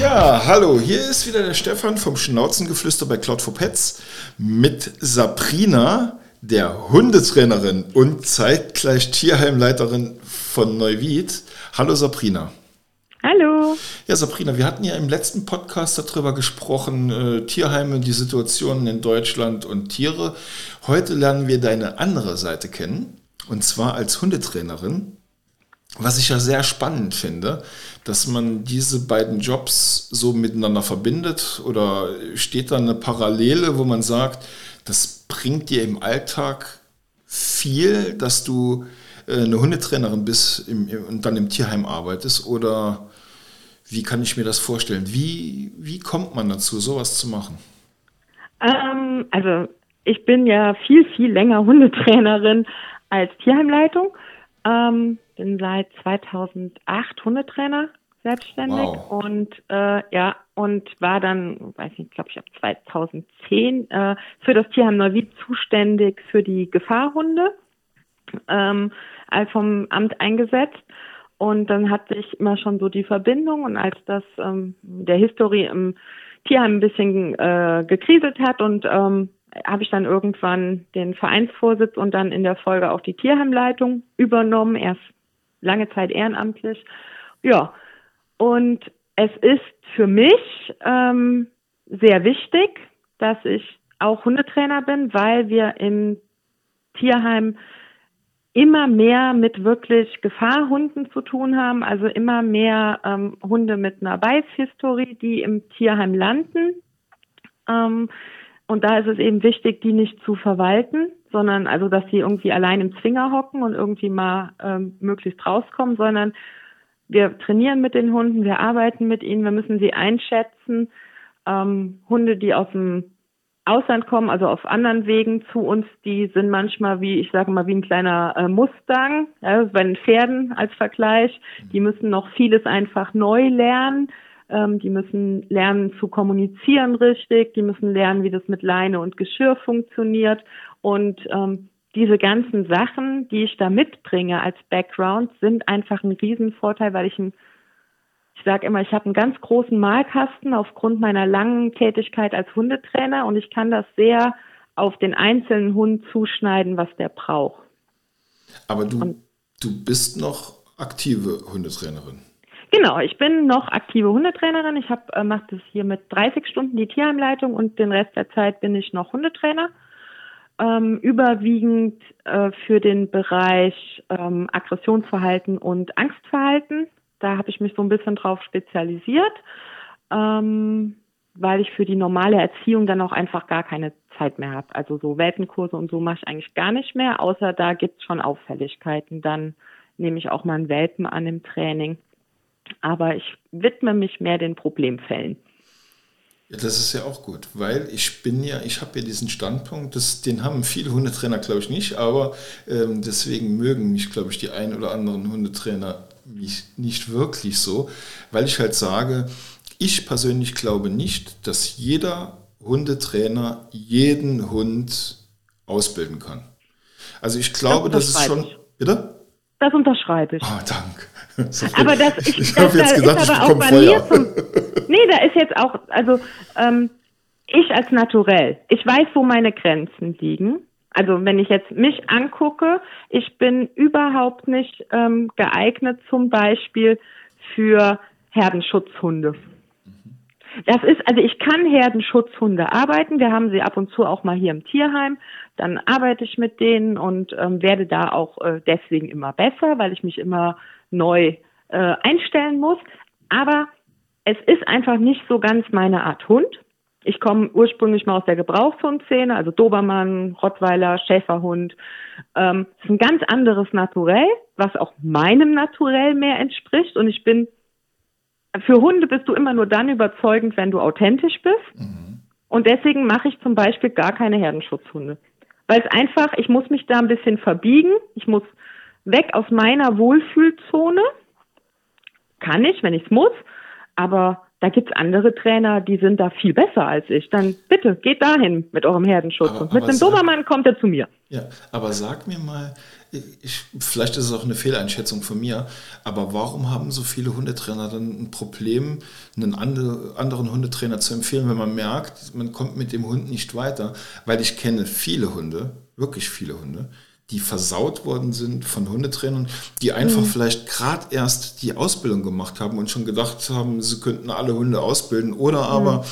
Ja, hallo, hier ist wieder der Stefan vom Schnauzengeflüster bei Cloud for Pets mit Sabrina, der Hundetrainerin und zeitgleich Tierheimleiterin von Neuwied. Hallo Sabrina. Hallo. Ja, Sabrina, wir hatten ja im letzten Podcast darüber gesprochen, äh, Tierheime, die Situationen in Deutschland und Tiere. Heute lernen wir deine andere Seite kennen, und zwar als Hundetrainerin. Was ich ja sehr spannend finde, dass man diese beiden Jobs so miteinander verbindet oder steht da eine Parallele, wo man sagt, das bringt dir im Alltag viel, dass du äh, eine Hundetrainerin bist und dann im Tierheim arbeitest oder wie kann ich mir das vorstellen? Wie, wie kommt man dazu, sowas zu machen? Ähm, also ich bin ja viel, viel länger Hundetrainerin als Tierheimleitung. Ähm, bin seit 2008 Hundetrainer selbstständig wow. und äh, ja und war dann, weiß nicht, glaube ich ab 2010 äh, für das Tierheim Neuwied zuständig für die Gefahrhunde ähm, vom Amt eingesetzt und dann hatte ich immer schon so die Verbindung und als das ähm, der Historie im Tierheim ein bisschen äh, gekriselt hat und ähm, habe ich dann irgendwann den Vereinsvorsitz und dann in der Folge auch die Tierheimleitung übernommen, erst lange Zeit ehrenamtlich. Ja, und es ist für mich ähm, sehr wichtig, dass ich auch Hundetrainer bin, weil wir im Tierheim immer mehr mit wirklich Gefahrhunden zu tun haben, also immer mehr ähm, Hunde mit einer Beißhistorie, die im Tierheim landen. Ähm, und da ist es eben wichtig, die nicht zu verwalten, sondern also, dass sie irgendwie allein im Zwinger hocken und irgendwie mal ähm, möglichst rauskommen, sondern wir trainieren mit den Hunden, wir arbeiten mit ihnen, wir müssen sie einschätzen. Ähm, Hunde, die aus dem Ausland kommen, also auf anderen Wegen zu uns, die sind manchmal wie, ich sage mal, wie ein kleiner äh, Mustang, ja, bei den Pferden als Vergleich. Die müssen noch vieles einfach neu lernen. Ähm, die müssen lernen zu kommunizieren richtig. Die müssen lernen, wie das mit Leine und Geschirr funktioniert. Und ähm, diese ganzen Sachen, die ich da mitbringe als Background, sind einfach ein Riesenvorteil, weil ich ein ich sage immer, ich habe einen ganz großen Malkasten aufgrund meiner langen Tätigkeit als Hundetrainer und ich kann das sehr auf den einzelnen Hund zuschneiden, was der braucht. Aber du, und, du bist noch aktive Hundetrainerin. Genau, ich bin noch aktive Hundetrainerin. Ich äh, mache das hier mit 30 Stunden die Tierheimleitung und den Rest der Zeit bin ich noch Hundetrainer. Ähm, überwiegend äh, für den Bereich ähm, Aggressionsverhalten und Angstverhalten. Da habe ich mich so ein bisschen drauf spezialisiert, ähm, weil ich für die normale Erziehung dann auch einfach gar keine Zeit mehr habe. Also so Welpenkurse und so mache ich eigentlich gar nicht mehr, außer da gibt es schon Auffälligkeiten. Dann nehme ich auch mal einen Welpen an im Training. Aber ich widme mich mehr den Problemfällen. Ja, das ist ja auch gut, weil ich bin ja, ich habe ja diesen Standpunkt, das, den haben viele Hundetrainer, glaube ich, nicht, aber ähm, deswegen mögen mich, glaube ich, die ein oder anderen Hundetrainer nicht, nicht wirklich so, weil ich halt sage, ich persönlich glaube nicht, dass jeder Hundetrainer jeden Hund ausbilden kann. Also ich glaube, das, das ist schon. Bitte? Das unterschreibe ich. Ah, oh, danke. Aber das, ich, ich habe jetzt gesagt, ist aber auch bei Feuer. mir zum, Nee, da ist jetzt auch, also ähm, ich als Naturell, ich weiß, wo meine Grenzen liegen. Also wenn ich jetzt mich angucke, ich bin überhaupt nicht ähm, geeignet zum Beispiel für Herdenschutzhunde. Das ist, also ich kann Herdenschutzhunde arbeiten. Wir haben sie ab und zu auch mal hier im Tierheim. Dann arbeite ich mit denen und ähm, werde da auch äh, deswegen immer besser, weil ich mich immer neu äh, einstellen muss. Aber es ist einfach nicht so ganz meine Art Hund. Ich komme ursprünglich mal aus der Gebrauchshundszene, also Dobermann, Rottweiler, Schäferhund. Ähm, ist ein ganz anderes Naturell, was auch meinem Naturell mehr entspricht. Und ich bin, für Hunde bist du immer nur dann überzeugend, wenn du authentisch bist. Mhm. Und deswegen mache ich zum Beispiel gar keine Herdenschutzhunde. Weil es einfach, ich muss mich da ein bisschen verbiegen. Ich muss weg aus meiner Wohlfühlzone. Kann ich, wenn ich es muss. Aber da gibt's andere Trainer, die sind da viel besser als ich. Dann bitte, geht dahin mit eurem Herdenschutz. Aber- und mit sag- Dobermann kommt er zu mir. Ja, aber sag mir mal, ich, vielleicht ist es auch eine Fehleinschätzung von mir, aber warum haben so viele Hundetrainer dann ein Problem, einen ande- anderen Hundetrainer zu empfehlen, wenn man merkt, man kommt mit dem Hund nicht weiter? Weil ich kenne viele Hunde, wirklich viele Hunde, die versaut worden sind von Hundetrainern, die einfach vielleicht gerade erst die Ausbildung gemacht haben und schon gedacht haben, sie könnten alle Hunde ausbilden oder aber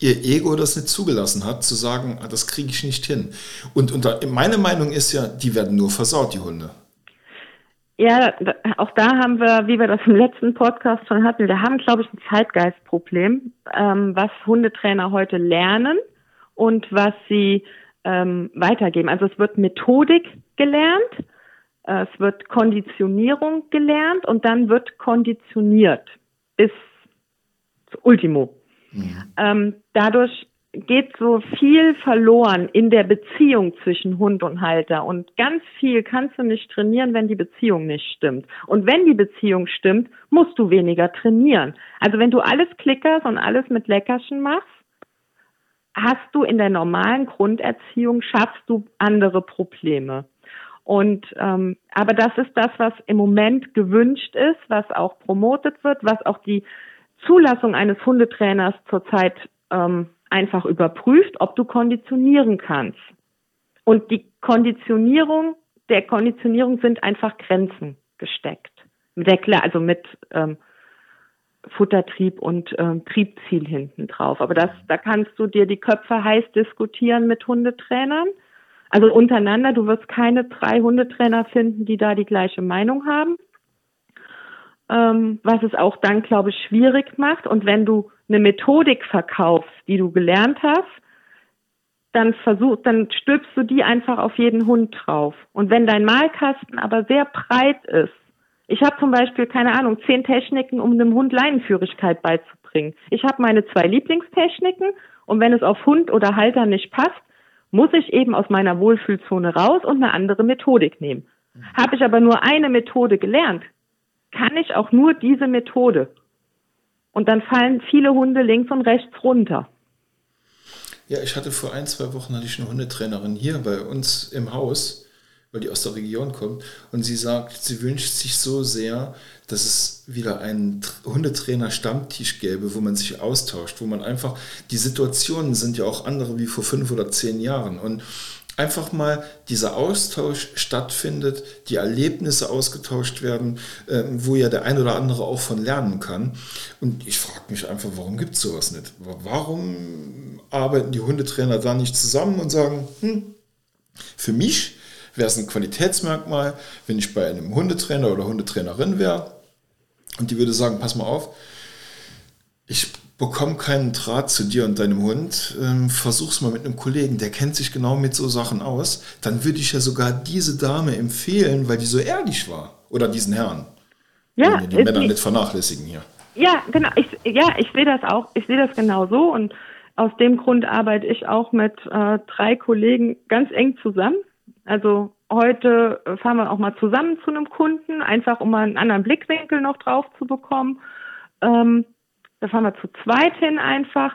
ihr Ego das nicht zugelassen hat, zu sagen, ah, das kriege ich nicht hin. Und, und da, meine Meinung ist ja, die werden nur versaut, die Hunde. Ja, auch da haben wir, wie wir das im letzten Podcast schon hatten, wir haben, glaube ich, ein Zeitgeistproblem, ähm, was Hundetrainer heute lernen und was sie ähm, weitergeben. Also es wird Methodik gelernt, äh, es wird Konditionierung gelernt und dann wird konditioniert bis Ultimo. Ähm, dadurch geht so viel verloren in der Beziehung zwischen Hund und Halter. Und ganz viel kannst du nicht trainieren, wenn die Beziehung nicht stimmt. Und wenn die Beziehung stimmt, musst du weniger trainieren. Also wenn du alles klickerst und alles mit Leckerchen machst, hast du in der normalen Grunderziehung, schaffst du andere Probleme. Und ähm, aber das ist das, was im Moment gewünscht ist, was auch promotet wird, was auch die Zulassung eines Hundetrainers zurzeit ähm, einfach überprüft, ob du konditionieren kannst. Und die Konditionierung, der Konditionierung sind einfach Grenzen gesteckt. Klar, also mit ähm, Futtertrieb und ähm, Triebziel hinten drauf. Aber das, da kannst du dir die Köpfe heiß diskutieren mit Hundetrainern. Also untereinander, du wirst keine drei Hundetrainer finden, die da die gleiche Meinung haben. Ähm, was es auch dann, glaube ich, schwierig macht. Und wenn du eine Methodik verkaufst, die du gelernt hast, dann versuch, dann stülpst du die einfach auf jeden Hund drauf. Und wenn dein Malkasten aber sehr breit ist, ich habe zum Beispiel, keine Ahnung, zehn Techniken, um einem Hund Leinenführigkeit beizubringen. Ich habe meine zwei Lieblingstechniken und wenn es auf Hund oder Halter nicht passt, muss ich eben aus meiner Wohlfühlzone raus und eine andere Methodik nehmen. Habe ich aber nur eine Methode gelernt, kann ich auch nur diese Methode. Und dann fallen viele Hunde links und rechts runter. Ja, ich hatte vor ein, zwei Wochen hatte ich eine Hundetrainerin hier bei uns im Haus, weil die aus der Region kommt. Und sie sagt, sie wünscht sich so sehr, dass es wieder einen Tr- Hundetrainer-Stammtisch gäbe, wo man sich austauscht, wo man einfach, die Situationen sind ja auch andere wie vor fünf oder zehn Jahren. Und einfach mal dieser Austausch stattfindet, die Erlebnisse ausgetauscht werden, äh, wo ja der ein oder andere auch von lernen kann. Und ich frage mich einfach, warum gibt es sowas nicht? Warum arbeiten die Hundetrainer da nicht zusammen und sagen, hm, für mich wäre es ein Qualitätsmerkmal, wenn ich bei einem Hundetrainer oder Hundetrainerin wäre und die würde sagen, pass mal auf, ich bekomme keinen Draht zu dir und deinem Hund, ähm, versuch's mal mit einem Kollegen, der kennt sich genau mit so Sachen aus, dann würde ich ja sogar diese Dame empfehlen, weil die so ehrlich war. Oder diesen Herrn. Ja, die Männer die- nicht vernachlässigen hier. Ja, genau. Ich, ja, ich sehe das auch. Ich sehe das genau so und aus dem Grund arbeite ich auch mit äh, drei Kollegen ganz eng zusammen. Also heute äh, fahren wir auch mal zusammen zu einem Kunden, einfach um mal einen anderen Blickwinkel noch drauf zu bekommen. Ähm, da fahren wir zu zweit hin einfach.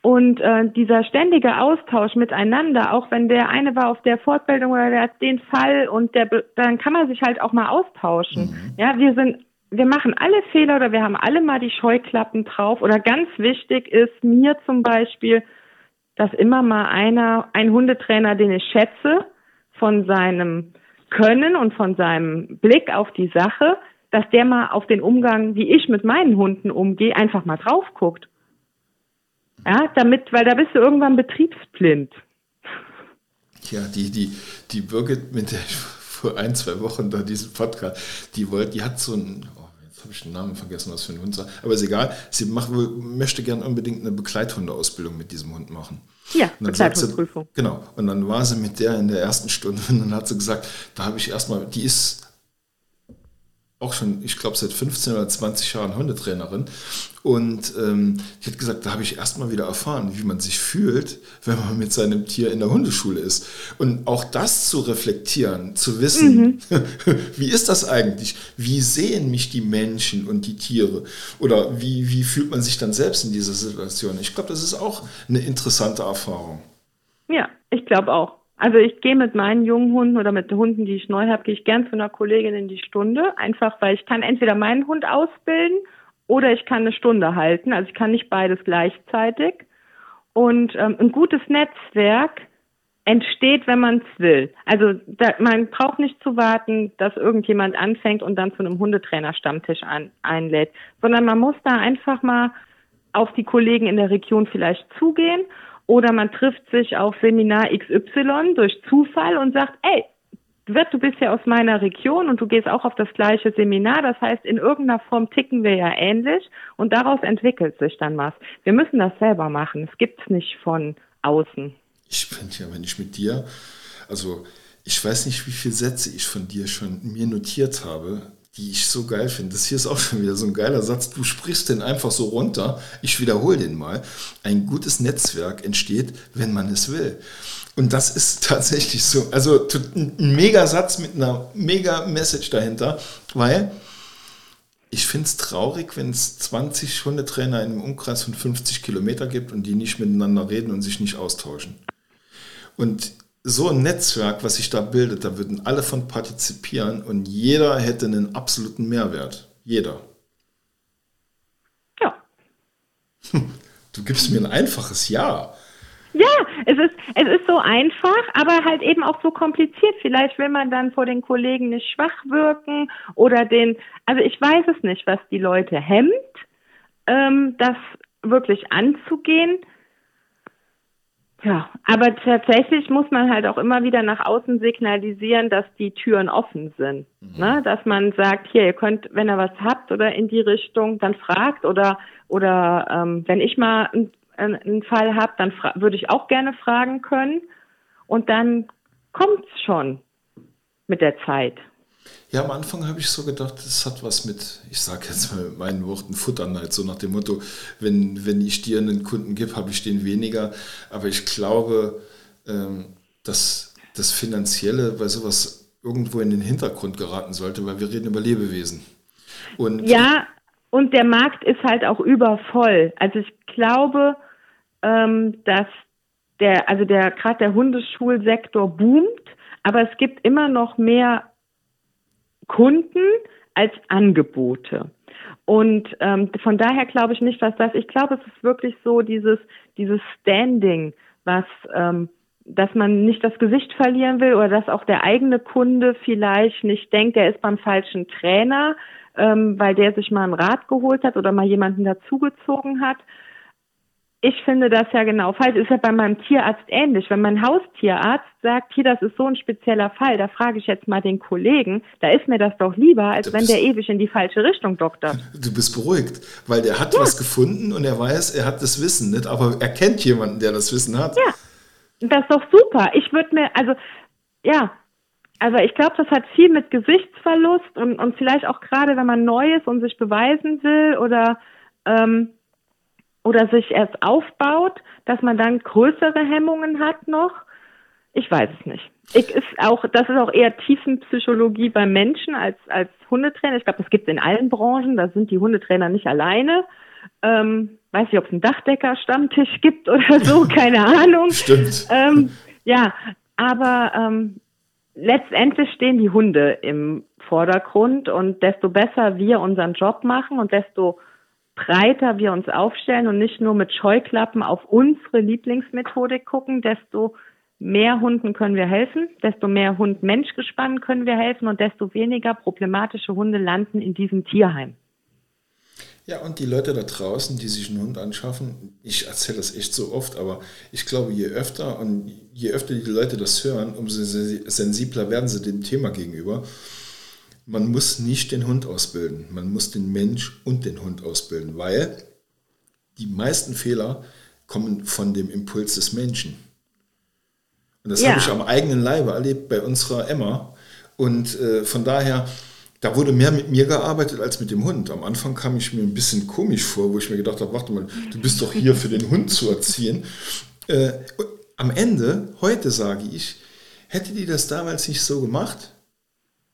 Und äh, dieser ständige Austausch miteinander, auch wenn der eine war auf der Fortbildung oder der hat den Fall und der, dann kann man sich halt auch mal austauschen. Ja, wir sind, wir machen alle Fehler oder wir haben alle mal die Scheuklappen drauf. Oder ganz wichtig ist mir zum Beispiel, dass immer mal einer, ein Hundetrainer, den ich schätze, von seinem Können und von seinem Blick auf die Sache, dass der mal auf den Umgang, wie ich mit meinen Hunden umgehe, einfach mal drauf guckt. Ja, damit, weil da bist du irgendwann betriebsblind. Ja, die, die, die Birgit, mit der ich vor ein, zwei Wochen da diesen Podcast, die wollte, die hat so jetzt habe ich den Namen vergessen, was für ein Hund war, aber ist egal, sie macht, möchte gern unbedingt eine Begleithundeausbildung mit diesem Hund machen. Ja, Begleithundprüfung. Genau. Und dann war sie mit der in der ersten Stunde und dann hat sie gesagt, da habe ich erstmal, die ist auch schon, ich glaube, seit 15 oder 20 Jahren Hundetrainerin. Und ähm, ich hätte gesagt, da habe ich erstmal wieder erfahren, wie man sich fühlt, wenn man mit seinem Tier in der Hundeschule ist. Und auch das zu reflektieren, zu wissen, mhm. wie ist das eigentlich? Wie sehen mich die Menschen und die Tiere? Oder wie, wie fühlt man sich dann selbst in dieser Situation? Ich glaube, das ist auch eine interessante Erfahrung. Ja, ich glaube auch. Also ich gehe mit meinen jungen Hunden oder mit den Hunden, die ich neu habe, gehe ich gern zu einer Kollegin in die Stunde, einfach weil ich kann entweder meinen Hund ausbilden oder ich kann eine Stunde halten. Also ich kann nicht beides gleichzeitig. Und ähm, ein gutes Netzwerk entsteht, wenn man es will. Also da, man braucht nicht zu warten, dass irgendjemand anfängt und dann zu einem Hundetrainer-Stammtisch an, einlädt, sondern man muss da einfach mal auf die Kollegen in der Region vielleicht zugehen oder man trifft sich auf Seminar XY durch Zufall und sagt, ey, Wirt, du bist ja aus meiner Region und du gehst auch auf das gleiche Seminar. Das heißt, in irgendeiner Form ticken wir ja ähnlich und daraus entwickelt sich dann was. Wir müssen das selber machen. Es gibt es nicht von außen. Ich finde ja, wenn ich mit dir, also ich weiß nicht, wie viele Sätze ich von dir schon mir notiert habe, die ich so geil finde. Das hier ist auch schon wieder so ein geiler Satz. Du sprichst den einfach so runter. Ich wiederhole den mal. Ein gutes Netzwerk entsteht, wenn man es will. Und das ist tatsächlich so. Also ein mega Satz mit einer mega Message dahinter, weil ich finde es traurig, wenn es 20 Hundetrainer in einem Umkreis von 50 Kilometer gibt und die nicht miteinander reden und sich nicht austauschen. Und so ein Netzwerk, was sich da bildet, da würden alle von partizipieren und jeder hätte einen absoluten Mehrwert. Jeder. Ja. Du gibst mir ein einfaches Ja. Ja, es ist, es ist so einfach, aber halt eben auch so kompliziert. Vielleicht will man dann vor den Kollegen nicht schwach wirken oder den, also ich weiß es nicht, was die Leute hemmt, ähm, das wirklich anzugehen. Ja, aber tatsächlich muss man halt auch immer wieder nach außen signalisieren, dass die Türen offen sind. Mhm. Ne? Dass man sagt, hier, ihr könnt, wenn ihr was habt oder in die Richtung, dann fragt oder oder ähm, wenn ich mal einen, einen Fall habe, dann würde ich auch gerne fragen können. Und dann kommt's schon mit der Zeit. Ja, am Anfang habe ich so gedacht, das hat was mit, ich sage jetzt mal mit meinen Worten, Futterneid, so nach dem Motto, wenn, wenn ich dir einen Kunden gebe, habe ich den weniger. Aber ich glaube, ähm, dass das Finanzielle bei sowas irgendwo in den Hintergrund geraten sollte, weil wir reden über Lebewesen. Und ja, und der Markt ist halt auch übervoll. Also ich glaube, ähm, dass der, also der gerade der Hundeschulsektor boomt, aber es gibt immer noch mehr Kunden als Angebote. Und ähm, von daher glaube ich nicht, dass das, ich glaube, es ist wirklich so dieses, dieses Standing, was, ähm, dass man nicht das Gesicht verlieren will oder dass auch der eigene Kunde vielleicht nicht denkt, er ist beim falschen Trainer, ähm, weil der sich mal einen Rat geholt hat oder mal jemanden dazugezogen hat, ich finde das ja genau falsch. Ist ja bei meinem Tierarzt ähnlich. Wenn mein Haustierarzt sagt, hier, das ist so ein spezieller Fall, da frage ich jetzt mal den Kollegen, da ist mir das doch lieber, als wenn der ewig in die falsche Richtung doktert. Du bist beruhigt, weil der hat ja. was gefunden und er weiß, er hat das Wissen nicht, aber er kennt jemanden, der das Wissen hat. Ja, das ist doch super. Ich würde mir, also, ja, also ich glaube, das hat viel mit Gesichtsverlust und, und vielleicht auch gerade, wenn man neu ist und sich beweisen will oder ähm, oder sich erst aufbaut, dass man dann größere Hemmungen hat noch. Ich weiß es nicht. Ich ist auch, das ist auch eher Tiefenpsychologie beim Menschen als, als Hundetrainer. Ich glaube, das gibt es in allen Branchen. Da sind die Hundetrainer nicht alleine. Ähm, weiß nicht, ob es einen Dachdecker-Stammtisch gibt oder so, keine Ahnung. Stimmt. Ähm, ja, aber ähm, letztendlich stehen die Hunde im Vordergrund und desto besser wir unseren Job machen und desto breiter wir uns aufstellen und nicht nur mit Scheuklappen auf unsere Lieblingsmethodik gucken, desto mehr Hunden können wir helfen, desto mehr Hund-Mensch-Gespann können wir helfen und desto weniger problematische Hunde landen in diesem Tierheim. Ja, und die Leute da draußen, die sich einen Hund anschaffen, ich erzähle das echt so oft, aber ich glaube, je öfter und je öfter die Leute das hören, umso sensibler werden sie dem Thema gegenüber man muss nicht den Hund ausbilden, man muss den Mensch und den Hund ausbilden, weil die meisten Fehler kommen von dem Impuls des Menschen. Und das ja. habe ich am eigenen Leibe erlebt bei unserer Emma. Und äh, von daher, da wurde mehr mit mir gearbeitet als mit dem Hund. Am Anfang kam ich mir ein bisschen komisch vor, wo ich mir gedacht habe, warte mal, du bist doch hier für den Hund zu erziehen. Äh, am Ende, heute sage ich, hätte die das damals nicht so gemacht,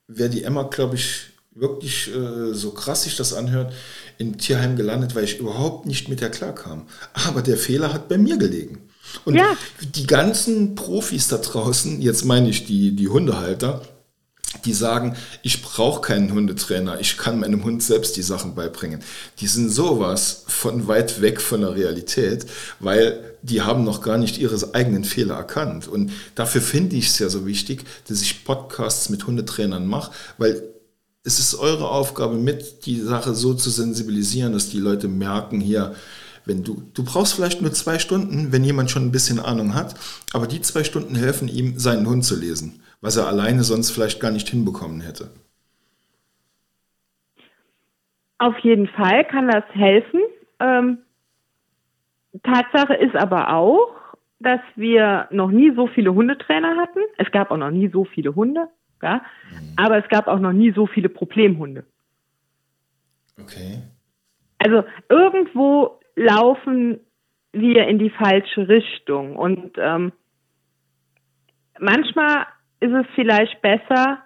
wäre die Emma, glaube ich, wirklich äh, so krass sich das anhört, im Tierheim gelandet, weil ich überhaupt nicht mit der klarkam. Aber der Fehler hat bei mir gelegen. Und ja. die ganzen Profis da draußen, jetzt meine ich die, die Hundehalter, die sagen, ich brauche keinen Hundetrainer, ich kann meinem Hund selbst die Sachen beibringen. Die sind sowas von weit weg von der Realität, weil die haben noch gar nicht ihre eigenen Fehler erkannt. Und dafür finde ich es ja so wichtig, dass ich Podcasts mit Hundetrainern mache, weil es ist eure Aufgabe mit, die Sache so zu sensibilisieren, dass die Leute merken hier, wenn du, du brauchst vielleicht nur zwei Stunden, wenn jemand schon ein bisschen Ahnung hat, aber die zwei Stunden helfen ihm, seinen Hund zu lesen was er alleine sonst vielleicht gar nicht hinbekommen hätte. Auf jeden Fall kann das helfen. Ähm, Tatsache ist aber auch, dass wir noch nie so viele Hundetrainer hatten. Es gab auch noch nie so viele Hunde, ja? Mhm. aber es gab auch noch nie so viele Problemhunde. Okay. Also irgendwo laufen wir in die falsche Richtung und ähm, manchmal ist es vielleicht besser,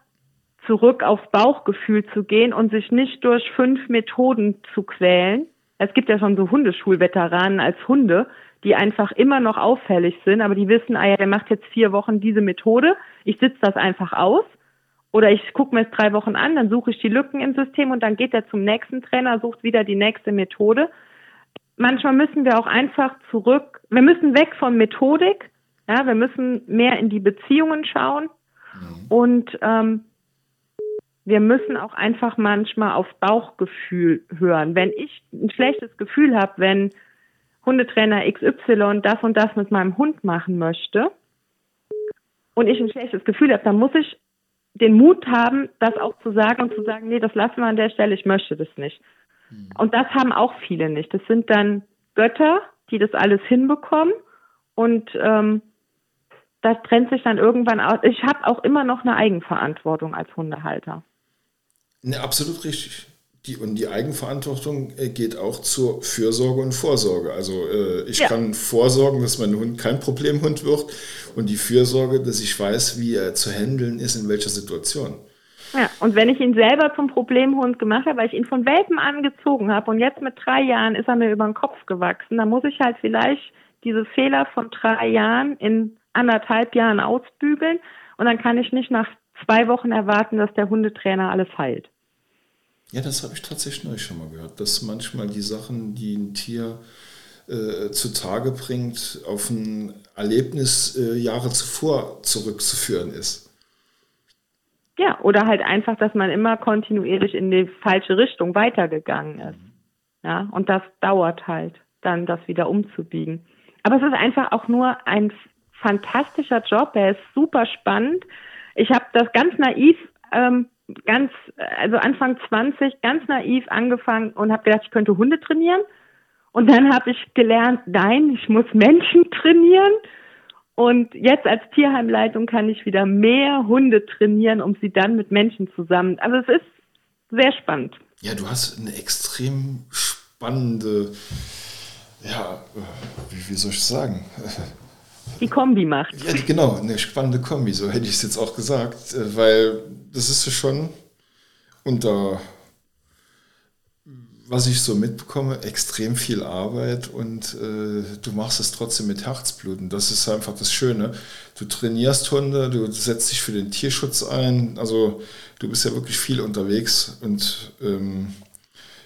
zurück aufs Bauchgefühl zu gehen und sich nicht durch fünf Methoden zu quälen. Es gibt ja schon so Hundeschulveteranen als Hunde, die einfach immer noch auffällig sind, aber die wissen, ah ja, der macht jetzt vier Wochen diese Methode, ich sitze das einfach aus. Oder ich gucke mir es drei Wochen an, dann suche ich die Lücken im System und dann geht er zum nächsten Trainer, sucht wieder die nächste Methode. Manchmal müssen wir auch einfach zurück, wir müssen weg von Methodik, ja, wir müssen mehr in die Beziehungen schauen Mhm. Und ähm, wir müssen auch einfach manchmal aufs Bauchgefühl hören. Wenn ich ein schlechtes Gefühl habe, wenn Hundetrainer XY das und das mit meinem Hund machen möchte und ich ein schlechtes Gefühl habe, dann muss ich den Mut haben, das auch zu sagen und zu sagen, nee, das lassen wir an der Stelle, ich möchte das nicht. Mhm. Und das haben auch viele nicht. Das sind dann Götter, die das alles hinbekommen und ähm, das trennt sich dann irgendwann aus. Ich habe auch immer noch eine Eigenverantwortung als Hundehalter. Ne, absolut richtig. Die, und die Eigenverantwortung äh, geht auch zur Fürsorge und Vorsorge. Also äh, ich ja. kann vorsorgen, dass mein Hund kein Problemhund wird und die Fürsorge, dass ich weiß, wie er zu handeln ist, in welcher Situation. Ja, und wenn ich ihn selber zum Problemhund gemacht habe, weil ich ihn von Welpen angezogen habe und jetzt mit drei Jahren ist er mir über den Kopf gewachsen, dann muss ich halt vielleicht diese Fehler von drei Jahren in anderthalb Jahren ausbügeln und dann kann ich nicht nach zwei Wochen erwarten, dass der Hundetrainer alles heilt. Ja, das habe ich tatsächlich neulich schon mal gehört, dass manchmal die Sachen, die ein Tier äh, zutage bringt, auf ein Erlebnis äh, Jahre zuvor zurückzuführen ist. Ja, oder halt einfach, dass man immer kontinuierlich in die falsche Richtung weitergegangen ist. Ja, und das dauert halt, dann das wieder umzubiegen. Aber es ist einfach auch nur ein fantastischer Job, er ist super spannend. Ich habe das ganz naiv, ähm, ganz, also Anfang 20, ganz naiv angefangen und habe gedacht, ich könnte Hunde trainieren. Und dann habe ich gelernt, nein, ich muss Menschen trainieren. Und jetzt als Tierheimleitung kann ich wieder mehr Hunde trainieren, um sie dann mit Menschen zusammen. Also es ist sehr spannend. Ja, du hast eine extrem spannende, ja, wie, wie soll ich sagen? Die Kombi macht. Ja, genau, eine spannende Kombi, so hätte ich es jetzt auch gesagt, äh, weil das ist schon unter, was ich so mitbekomme, extrem viel Arbeit und äh, du machst es trotzdem mit Herzblut. Und das ist einfach das Schöne. Du trainierst Hunde, du setzt dich für den Tierschutz ein, also du bist ja wirklich viel unterwegs und ähm,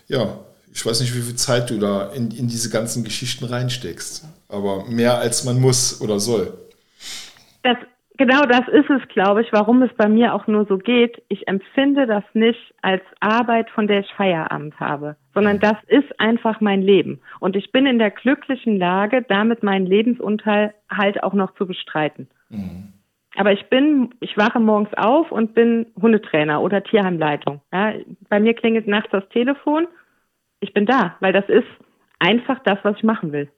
ja, ich weiß nicht, wie viel Zeit du da in, in diese ganzen Geschichten reinsteckst, aber mehr als man muss oder soll. Das, genau das ist es, glaube ich, warum es bei mir auch nur so geht. Ich empfinde das nicht als Arbeit, von der ich Feierabend habe, sondern das ist einfach mein Leben. Und ich bin in der glücklichen Lage, damit meinen Lebensunterhalt auch noch zu bestreiten. Mhm. Aber ich bin, ich wache morgens auf und bin Hundetrainer oder Tierheimleitung. Ja, bei mir klingelt nachts das Telefon ich bin da, weil das ist einfach das, was ich machen will.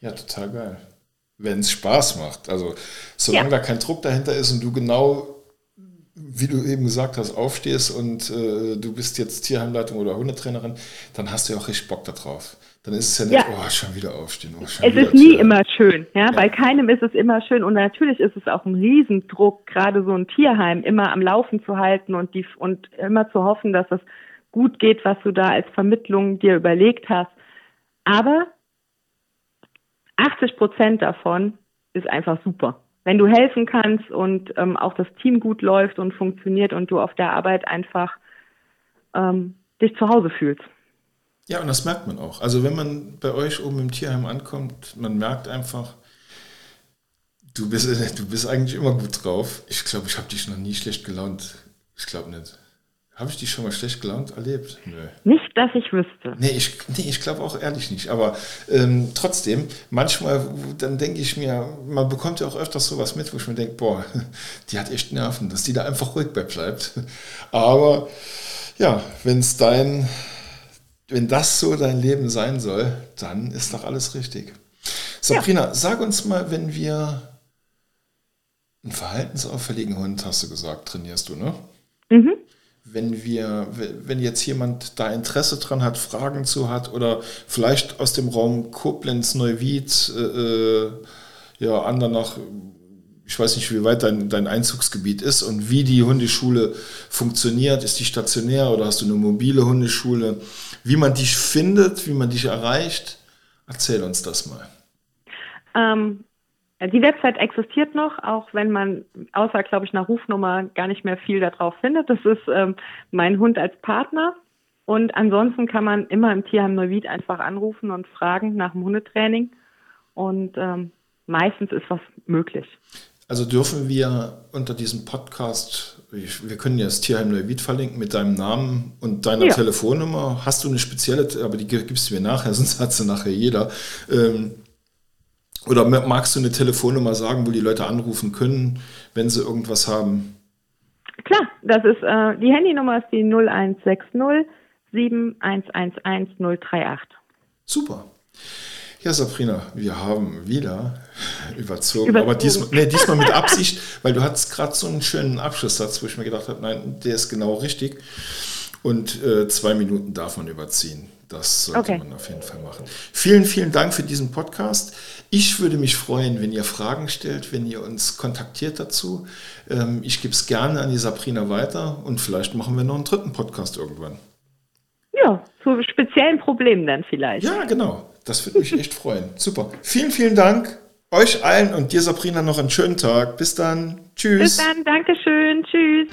Ja, total geil. Wenn es Spaß macht. Also, solange ja. da kein Druck dahinter ist und du genau wie du eben gesagt hast, aufstehst und äh, du bist jetzt Tierheimleitung oder Hundetrainerin, dann hast du ja auch richtig Bock darauf. Dann ist es ja nicht, ja. oh, schon wieder aufstehen. Oh, schon es wieder ist nie immer schön, ja? ja? Bei keinem ist es immer schön. Und natürlich ist es auch ein Riesendruck, gerade so ein Tierheim immer am Laufen zu halten und die und immer zu hoffen, dass es gut geht, was du da als Vermittlung dir überlegt hast. Aber 80 Prozent davon ist einfach super. Wenn du helfen kannst und ähm, auch das Team gut läuft und funktioniert und du auf der Arbeit einfach ähm, dich zu Hause fühlst. Ja, und das merkt man auch. Also wenn man bei euch oben im Tierheim ankommt, man merkt einfach, du bist, du bist eigentlich immer gut drauf. Ich glaube, ich habe dich noch nie schlecht gelaunt. Ich glaube nicht. Habe ich dich schon mal schlecht gelaunt erlebt? Nö. Nicht, dass ich wüsste. Nee, ich, nee, ich glaube auch ehrlich nicht. Aber ähm, trotzdem, manchmal, dann denke ich mir, man bekommt ja auch öfters sowas mit, wo ich mir denke, boah, die hat echt Nerven, dass die da einfach ruhig bei bleibt. Aber ja, wenn es dein, wenn das so dein Leben sein soll, dann ist doch alles richtig. Sabrina, ja. sag uns mal, wenn wir einen verhaltensauffälligen Hund, hast du gesagt, trainierst du, ne? Mhm wenn wir, wenn jetzt jemand da Interesse dran hat, Fragen zu hat oder vielleicht aus dem Raum Koblenz, Neuwied, äh, äh ja, Andernach, ich weiß nicht, wie weit dein, dein Einzugsgebiet ist und wie die Hundeschule funktioniert. Ist die stationär oder hast du eine mobile Hundeschule? Wie man dich findet, wie man dich erreicht? Erzähl uns das mal. Ähm, die Website existiert noch, auch wenn man außer, glaube ich, nach Rufnummer gar nicht mehr viel darauf findet. Das ist ähm, mein Hund als Partner. Und ansonsten kann man immer im Tierheim Neuwied einfach anrufen und fragen nach dem Hundetraining. Und ähm, meistens ist was möglich. Also dürfen wir unter diesem Podcast, wir können ja das Tierheim Neuwied verlinken mit deinem Namen und deiner ja. Telefonnummer. Hast du eine spezielle, aber die gibst du mir nachher, sonst hat sie nachher jeder. Ähm, oder magst du eine Telefonnummer sagen, wo die Leute anrufen können, wenn sie irgendwas haben? Klar, das ist äh, die Handynummer ist die 0160 7111 038. Super. Ja, Sabrina, wir haben wieder überzogen, überzogen. aber diesmal, nee, diesmal mit Absicht, weil du hattest gerade so einen schönen Abschlusssatz, wo ich mir gedacht habe, nein, der ist genau richtig. Und äh, zwei Minuten darf man überziehen. Das sollte okay. man auf jeden Fall machen. Vielen, vielen Dank für diesen Podcast. Ich würde mich freuen, wenn ihr Fragen stellt, wenn ihr uns kontaktiert dazu. Ähm, ich gebe es gerne an die Sabrina weiter und vielleicht machen wir noch einen dritten Podcast irgendwann. Ja, zu speziellen Problemen dann vielleicht. Ja, genau. Das würde mich echt freuen. Super. Vielen, vielen Dank euch allen und dir, Sabrina, noch einen schönen Tag. Bis dann. Tschüss. Bis dann. Dankeschön. Tschüss.